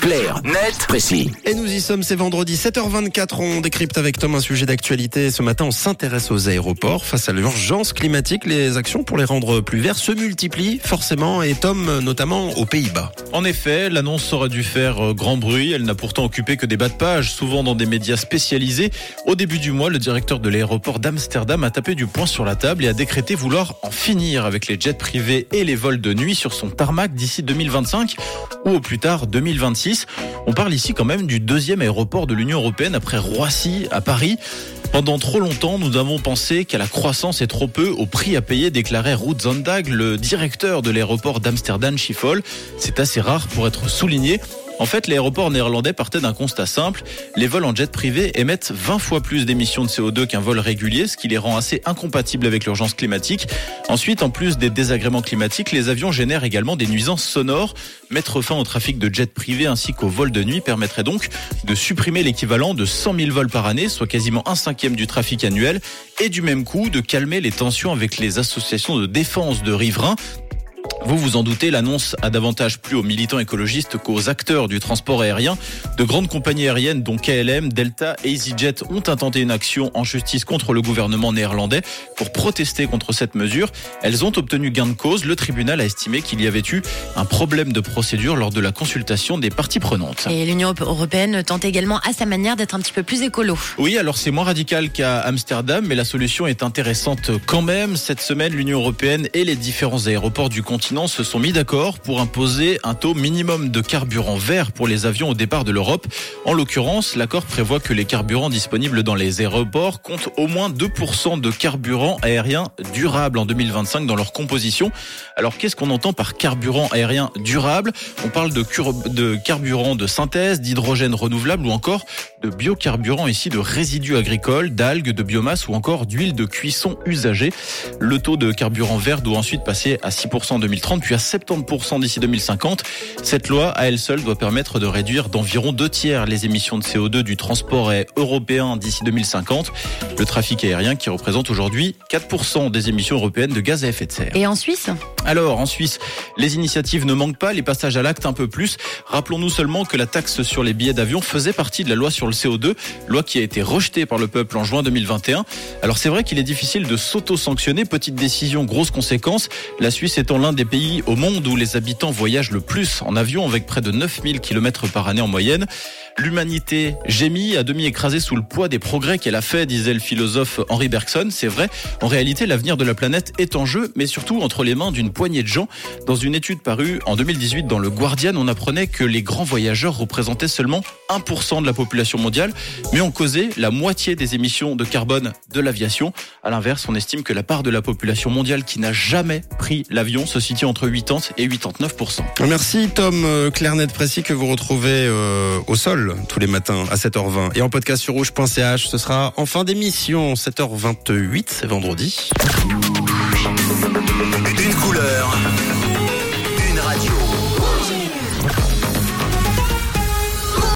Clair, net, précis. Et nous y sommes, c'est vendredi 7h24. On décrypte avec Tom un sujet d'actualité. Ce matin, on s'intéresse aux aéroports. Face à l'urgence climatique, les actions pour les rendre plus verts se multiplient forcément. Et Tom, notamment aux Pays-Bas. En effet, l'annonce aurait dû faire euh, grand bruit. Elle n'a pourtant occupé que des bas de page, souvent dans des médias spécialisés. Au début du mois, le directeur de l'aéroport d'Amsterdam a tapé du poing sur la table et a décrété vouloir en finir avec les jets privés et les vols de nuit sur son tarmac d'ici 2025 ou au plus tard 2026. On parle ici quand même du deuxième aéroport de l'Union européenne après Roissy à Paris. Pendant trop longtemps, nous avons pensé qu'à la croissance est trop peu au prix à payer, déclarait Ruud Zondag, le directeur de l'aéroport d'Amsterdam Schiphol. C'est assez rare pour être souligné. En fait, l'aéroport néerlandais partait d'un constat simple. Les vols en jet privé émettent 20 fois plus d'émissions de CO2 qu'un vol régulier, ce qui les rend assez incompatibles avec l'urgence climatique. Ensuite, en plus des désagréments climatiques, les avions génèrent également des nuisances sonores. Mettre fin au trafic de jets privés ainsi qu'aux vols de nuit permettrait donc de supprimer l'équivalent de 100 000 vols par année, soit quasiment un cinquième du trafic annuel, et du même coup de calmer les tensions avec les associations de défense de riverains vous vous en doutez, l'annonce a davantage plu aux militants écologistes qu'aux acteurs du transport aérien. De grandes compagnies aériennes dont KLM, Delta et EasyJet ont intenté une action en justice contre le gouvernement néerlandais pour protester contre cette mesure. Elles ont obtenu gain de cause. Le tribunal a estimé qu'il y avait eu un problème de procédure lors de la consultation des parties prenantes. Et l'Union européenne tente également à sa manière d'être un petit peu plus écolo. Oui, alors c'est moins radical qu'à Amsterdam, mais la solution est intéressante quand même. Cette semaine, l'Union européenne et les différents aéroports du continent se sont mis d'accord pour imposer un taux minimum de carburant vert pour les avions au départ de l'Europe. En l'occurrence, l'accord prévoit que les carburants disponibles dans les aéroports comptent au moins 2% de carburant aérien durable en 2025 dans leur composition. Alors qu'est-ce qu'on entend par carburant aérien durable? On parle de, de carburant de synthèse, d'hydrogène renouvelable ou encore de biocarburant ici de résidus agricoles, d'algues, de biomasse ou encore d'huile de cuisson usagée. Le taux de carburant vert doit ensuite passer à 6% en 2025 2030 puis à 70% d'ici 2050. Cette loi, à elle seule, doit permettre de réduire d'environ deux tiers les émissions de CO2 du transport européen d'ici 2050. Le trafic aérien qui représente aujourd'hui 4% des émissions européennes de gaz à effet de serre. Et en Suisse Alors, en Suisse, les initiatives ne manquent pas, les passages à l'acte un peu plus. Rappelons-nous seulement que la taxe sur les billets d'avion faisait partie de la loi sur le CO2, loi qui a été rejetée par le peuple en juin 2021. Alors c'est vrai qu'il est difficile de s'auto-sanctionner, petite décision, grosse conséquence. La Suisse étant l'un des pays au monde où les habitants voyagent le plus en avion avec près de 9000 km par année en moyenne. L'humanité gémit à demi écrasée sous le poids des progrès qu'elle a fait, disait le philosophe Henri Bergson. C'est vrai. En réalité, l'avenir de la planète est en jeu, mais surtout entre les mains d'une poignée de gens. Dans une étude parue en 2018 dans le Guardian, on apprenait que les grands voyageurs représentaient seulement 1% de la population mondiale, mais ont causé la moitié des émissions de carbone de l'aviation. À l'inverse, on estime que la part de la population mondiale qui n'a jamais pris l'avion se situe entre 80 et 89%. Merci Tom euh, Clairnet précis que vous retrouvez euh, au sol tous les matins à 7h20 et en podcast sur rouge.ch. Ce sera en fin d'émission 7h28, c'est vendredi. Une couleur, une radio.